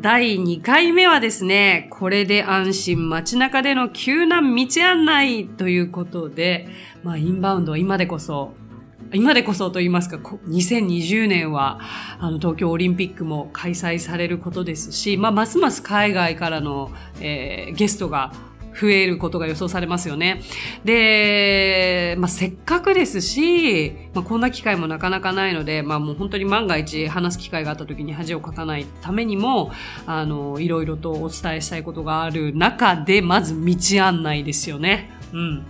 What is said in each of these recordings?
第2回目はですね、これで安心街中での急な道案内ということで、まあ、インバウンド今でこそ、今でこそと言いますか、2020年は、あの、東京オリンピックも開催されることですし、まあ、ますます海外からの、えー、ゲストが増えることが予想されますよね。で、まあ、せっかくですし、まあ、こんな機会もなかなかないので、まあ、もう本当に万が一話す機会があった時に恥をかかないためにも、あの、いろいろとお伝えしたいことがある中で、まず道案内ですよね。うん。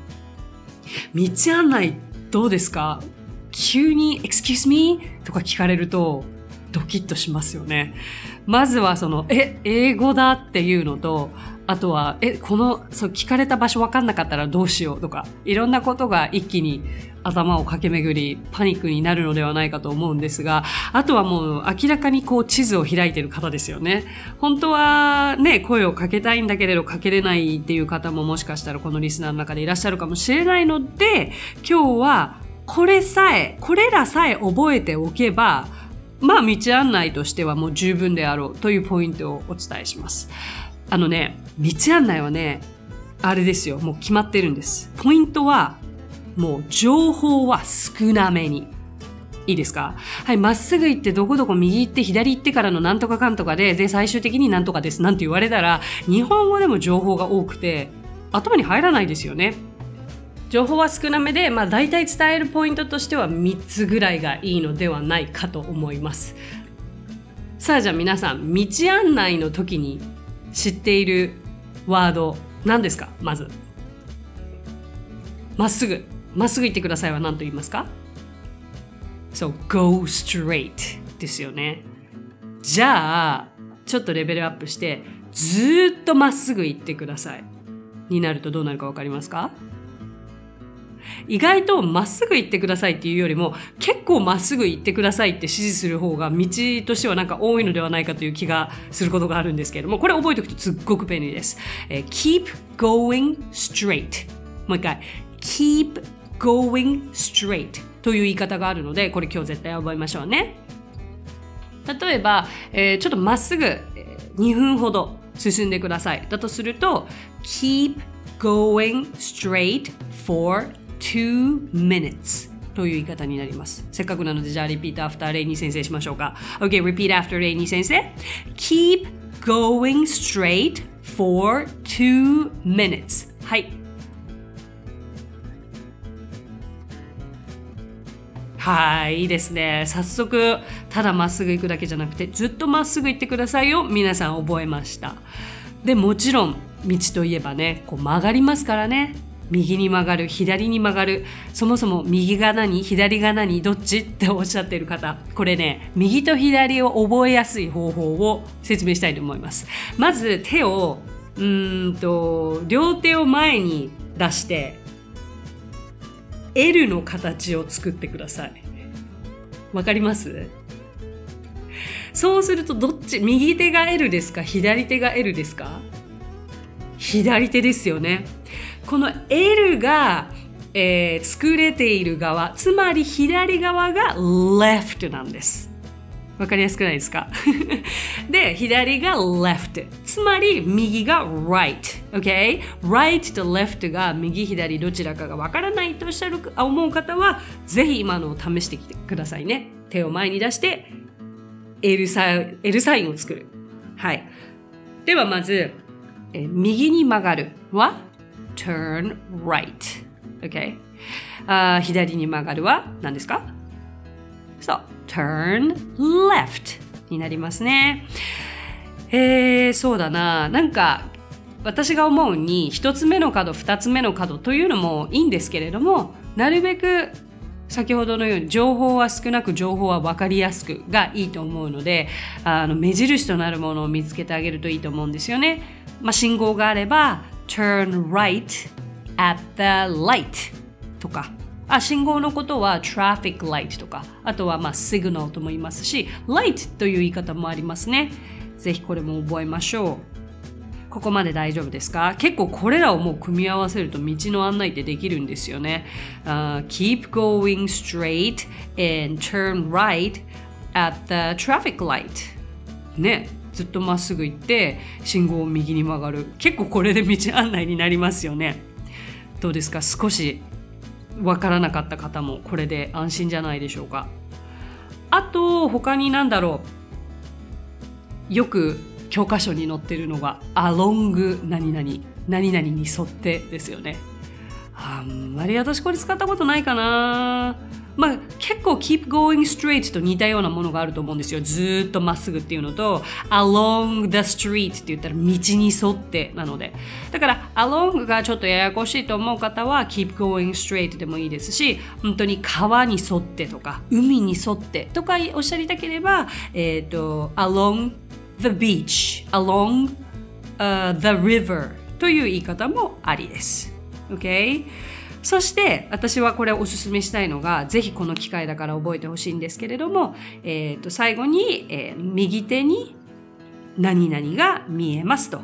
道案内どうですか？急に excuse me? とか聞かれるとドキッとしますよね。まずはその、え、英語だっていうのと、あとは、え、この、そう、聞かれた場所わかんなかったらどうしようとか、いろんなことが一気に頭を駆け巡り、パニックになるのではないかと思うんですが、あとはもう明らかにこう地図を開いてる方ですよね。本当はね、声をかけたいんだけれどかけれないっていう方ももしかしたらこのリスナーの中でいらっしゃるかもしれないので、今日はこれさえ、これらさえ覚えておけば、まあ道案内としてはもう十分であろうというポイントをお伝えします。あのね、道案内はね、あれですよ。もう決まってるんです。ポイントは、もう情報は少なめに。いいですか？はい、まっすぐ行ってどこどこ右行って左行ってからのなんとかかんとかで、で、最終的になんとかですなんて言われたら、日本語でも情報が多くて、頭に入らないですよね。情報は少なめで、まあ大体伝えるポイントとしては3つぐらいがいいのではないかと思います。さあじゃあ皆さん、道案内の時に知っているワード何ですか？まず。まっすぐ。まっすぐ言ってくださいは何と言いますか？So go straight ですよね。じゃあちょっとレベルアップしてずっとまっすぐ行ってください。になるとどうなるか分かりますか？意外とまっすぐ行ってくださいっていうよりも結構まっすぐ行ってくださいって指示する方が道としてはなんか多いのではないかという気がすることがあるんですけれどもこれ覚えておくとすっごく便利です、えー、keep going straight もう一回。keep going straight という言い方があるのでこれ今日絶対覚えましょうね。例えば、えー、ちょっとまっすぐ2分ほど進んでください。だとすると keep going straight for two minutes という言い方になります。せっかくなので、じゃあ、 repeat after レイニー先生しましょうか。OK, repeat after レイニー先生。Keep going straight for two minutes. はい。はい、いいですね。早速、ただまっすぐ行くだけじゃなくて、ずっとまっすぐ行ってくださいよ。皆さん覚えました。で、もちろん、道といえばね、こう曲がりますからね。右に曲がる左に曲がるそもそも右が何左が何どっちっておっしゃってる方これね右と左を覚えやすい方法を説明したいと思います。まず手をうんと両手を前に出して L の形を作ってください。わかります？そうするとどっち右手が L ですか左手が L ですか？左手ですよね。この L が、えー、作れている側つまり左側が left なんですわかりやすくないですか？で、左が left。つまり、右が right。OK? right と left が右左どちらかがわからないとおっしゃる思う方は、ぜひ今のを試してきてくださいね。手を前に出して、L サイン L サインを作る。はい。ではまず、え右に曲がるは？Turn right. Okay? あ左に曲がるは何ですかそう、turn left になりますね。えー、そうだな。なんか、私が思うに1つ目の角2つ目の角というのもいいんですけれどもなるべく先ほどのように情報は少なく情報は分かりやすくがいいと思うのであの目印となるものを見つけてあげるといいと思うんですよね。まあ、信号があれば turn right at the light とかあ信号のことは traffic light とかあとはまあ signal とも言いますし light という言い方もありますね。ぜひこれも覚えましょう。ここまで大丈夫ですか結構これらをもう組み合わせると道の案内ってできるんですよね。Uh, keep going straight and turn right at the traffic light. ね。ずっとまっすぐ行って信号を右に曲がる。結構これで道案内になりますよね。どうですか？少しわからなかった方もこれで安心じゃないでしょうか？あと他に何だろう？よく教科書に載ってるのが along 何々何々に沿ってですよねあんまり私これ使ったことないかな。まあ結構 keep going straight と似たようなものがあると思うんですよ。ずっとまっすぐっていうのと along the street って言ったら道に沿ってなので。だから along がちょっとややこしいと思う方は keep going straight でもいいですし本当に川に沿ってとか海に沿ってとかおっしゃりたければえっ、ー、と along the beach along、uh, the river という言い方もありです。Okay? そして私はこれをおすすめしたいのがぜひこの機会だから覚えてほしいんですけれども、えー、と最後に、えー、右手に何々が見えますと。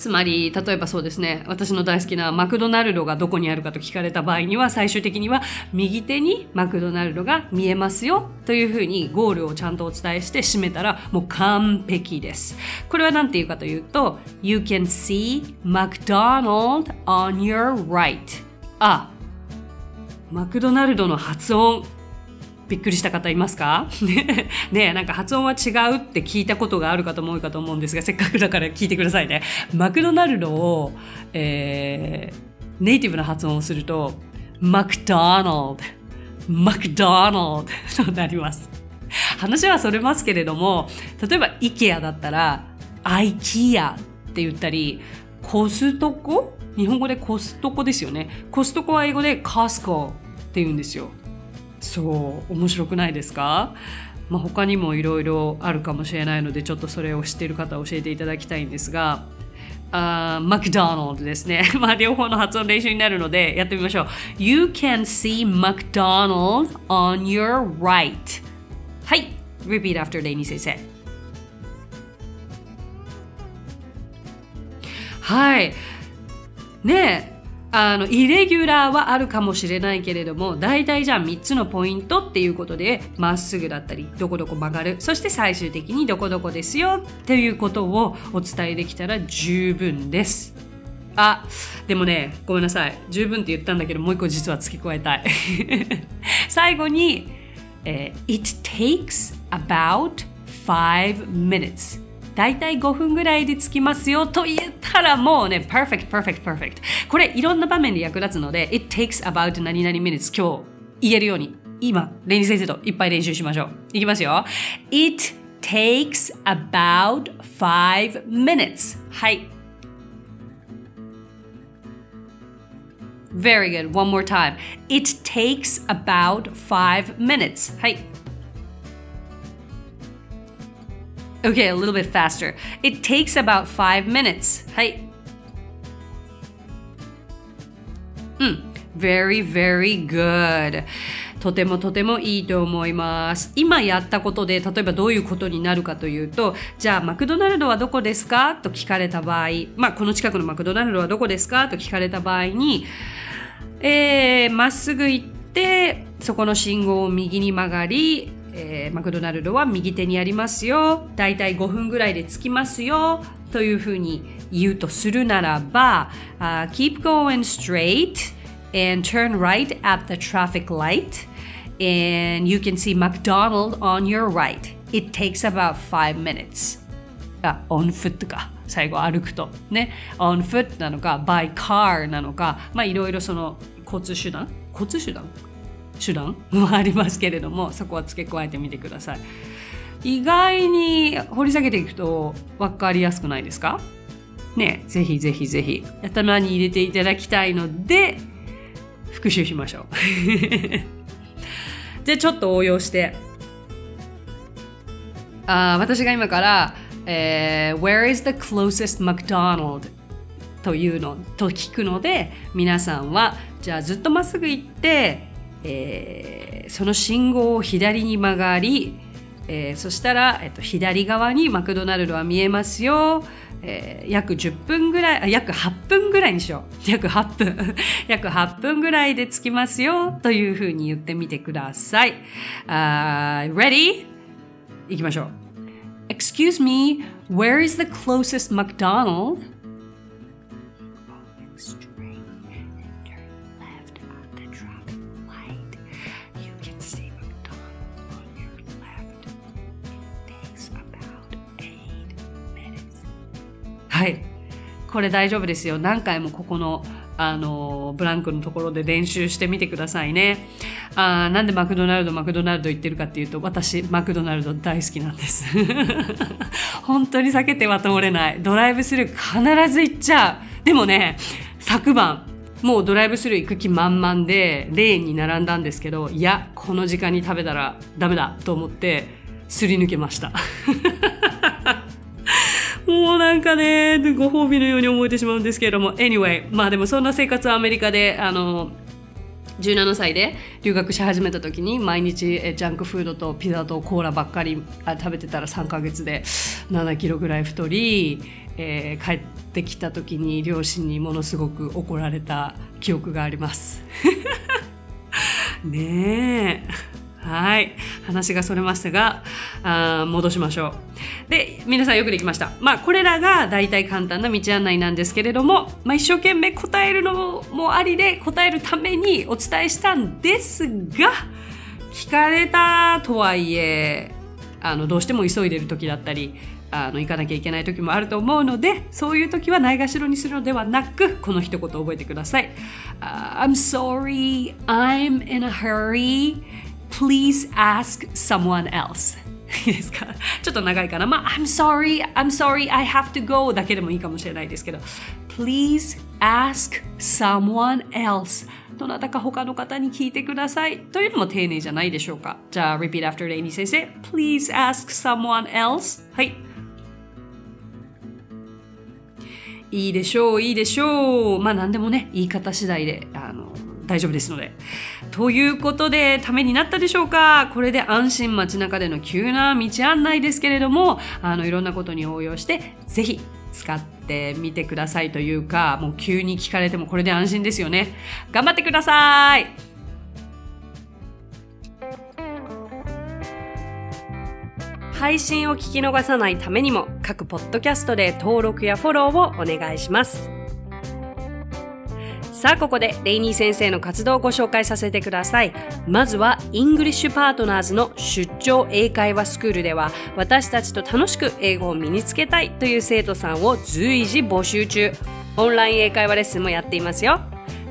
つまり、例えばそうですね、私の大好きなマクドナルドがどこにあるかと聞かれた場合には、最終的には右手にマクドナルドが見えますよというふうにゴールをちゃんとお伝えして締めたらもう完璧です。これは何て言うかというと、You can see McDonald on your right. あ、マクドナルドの発音びっくりした方いますか？ねなんか発音は違うって聞いたことがある方も多いかと思うんですが、せっかくだから聞いてくださいね。マクドナルドを、えー、ネイティブな発音をすると、マクドナルド、マクドナルドとなります。話はそれますけれども、例えば IKEA だったら、IKEA って言ったり、コストコ？日本語でコストコですよね。コストコは英語で Costco って言うんですよ。そう面白くないですか？まあ、他にもいろいろあるかもしれないのでちょっとそれを知っている方教えていただきたいんですがあマクドナルドですね。まあ両方の発音練習になるのでやってみましょう。You can see McDonald on your right. はい。Repeat after レイニー先生。はい。ねえ。あのイレギュラーはあるかもしれないけれども大体じゃあ3つのポイントっていうことでまっすぐだったりどこどこ曲がるそして最終的にどこどこですよっていうことをお伝えできたら十分です。あでもねごめんなさい。十分って言ったんだけどもう一個実は付け加えたい。最後に、えー、It takes about five minutes. 大体5分ぐらいで着きますよと言ったらもうね、perfect, perfect, perfect。これいろんな場面で役立つので、it takes about 何々 minutes 今日言えるように、今、レニー先生といっぱい練習しましょう。いきますよ。it takes about 5 minutes. はい。Very good. One more time. It takes about 5 minutes. はい。Okay, a little bit faster. It takes about five minutes. はい。うん。Very, very good. とてもとてもいいと思います。今やったことで、例えばどういうことになるかというと、じゃあマクドナルドはどこですか？と聞かれた場合、まあこの近くのマクドナルドはどこですか？と聞かれた場合に、えー、まっすぐ行って、そこの信号を右に曲がり、えー、マクドナルドは右手にありますよ。だいたい5分ぐらいで着きますよ。というふうに言うとするならば、uh, keep going straight and turn right at the traffic light and you can see McDonald on your right. It takes about five minutes. あ、on foot か。最後歩くと。ね。on foot なのか、by car なのか、まあいろいろその交通手段交通手段手段もありますけれどもそこは付け加えてみてください意外に掘り下げていくと分かりやすくないですか？ね、ぜひぜひぜひ頭に入れていただきたいので、復習しましょう。じゃあちょっと応用して、あ私が今から、えー、Where is the closest McDonald? というのと聞くので皆さんはじゃあずっとまっすぐ行って、えー、その信号を左に曲がり、えー、そしたら、えっと、左側にマクドナルドは見えますよ、えー、約10分ぐらい約8分ぐらいにしよう。約8分。約8分ぐらいで着きますよ。というふうに言ってみてください、uh, Ready? いきましょう。Excuse me, where is the closest McDonald? はい。これ大丈夫ですよ。何回もここのあのブランクのところで練習してみてくださいね。あなんでマクドナルドマクドナルド言ってるかっていうと私マクドナルド大好きなんです 本当に避けては通れないドライブスルー必ず行っちゃうでもね昨晩もうドライブスルー行く気満々でレーンに並んだんですけどいやこの時間に食べたらダメだと思ってすり抜けました もうなんかね、ご褒美のように思えてしまうんですけれども、anyway、まあでもそんな生活はアメリカで、あの、17歳で留学し始めた時に毎日ジャンクフードとピザとコーラばっかり食べてたら3ヶ月で7キロぐらい太り、えー、帰ってきた時に両親にものすごく怒られた記憶があります。ねえ。はい。話がそれましたが、あ戻しましょう。で、皆さんよくできました。まあ、これらが大体簡単な道案内なんですけれども、まあ、一生懸命答えるのもありで、答えるためにお伝えしたんですが、聞かれたとはいえ、あの、どうしても急いでる時だったり、あの行かなきゃいけない時もあると思うのでそういう時はないがしろにするのではなくこの一言覚えてください。Uh, I'm sorry, I'm in a hurry. Please ask someone else いいですか？ちょっと長いかな。まあ、I'm sorry, I'm sorry, I have to go だけでもいいかもしれないですけど、please ask someone else どなたか他の方に聞いてくださいというのも丁寧じゃないでしょうか。じゃあ、repeat after レイニー先生。please ask someone else はい。いいでしょう、いいでしょう。まあ何でもね、言い方次第で、大丈夫ですので。ということで、ためになったでしょうか？これで安心街中での急な道案内ですけれども、あの、いろんなことに応用して、ぜひ使ってみてくださいというか、もう急に聞かれてもこれで安心ですよね。頑張ってください配信を聞き逃さないためにも各ポッドキャストで登録やフォローをお願いします。さあここでレイニー先生の活動をご紹介させてください。まずは English Partners の出張英会話スクールでは私たちと楽しく英語を身につけたいという生徒さんを随時募集中。オンライン英会話レッスンもやっていますよ。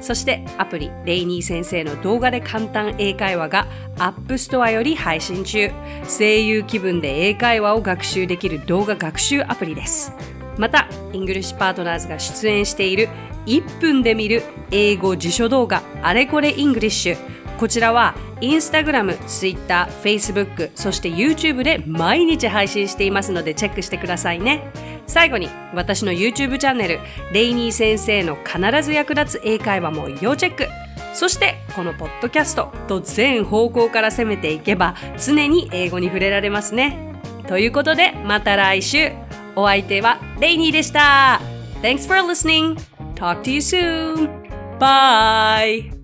そしてアプリレイニー先生の動画で簡単英会話が App Store より配信中。声優気分で英会話を学習できる動画学習アプリです。また English Partners が出演している1分で見る英語辞書動画あれこれ Englishこちらはインスタグラム、ツイッター、フェイスブック、そして YouTube で毎日配信していますのでチェックしてくださいね。最後に私の YouTube チャンネル、レイニー先生の必ず役立つ英会話も要チェック。そしてこのポッドキャストと全方向から攻めていけば常に英語に触れられますね。ということでまた来週。お相手はレイニーでした。Thanks for listening! Talk to you soon. Bye.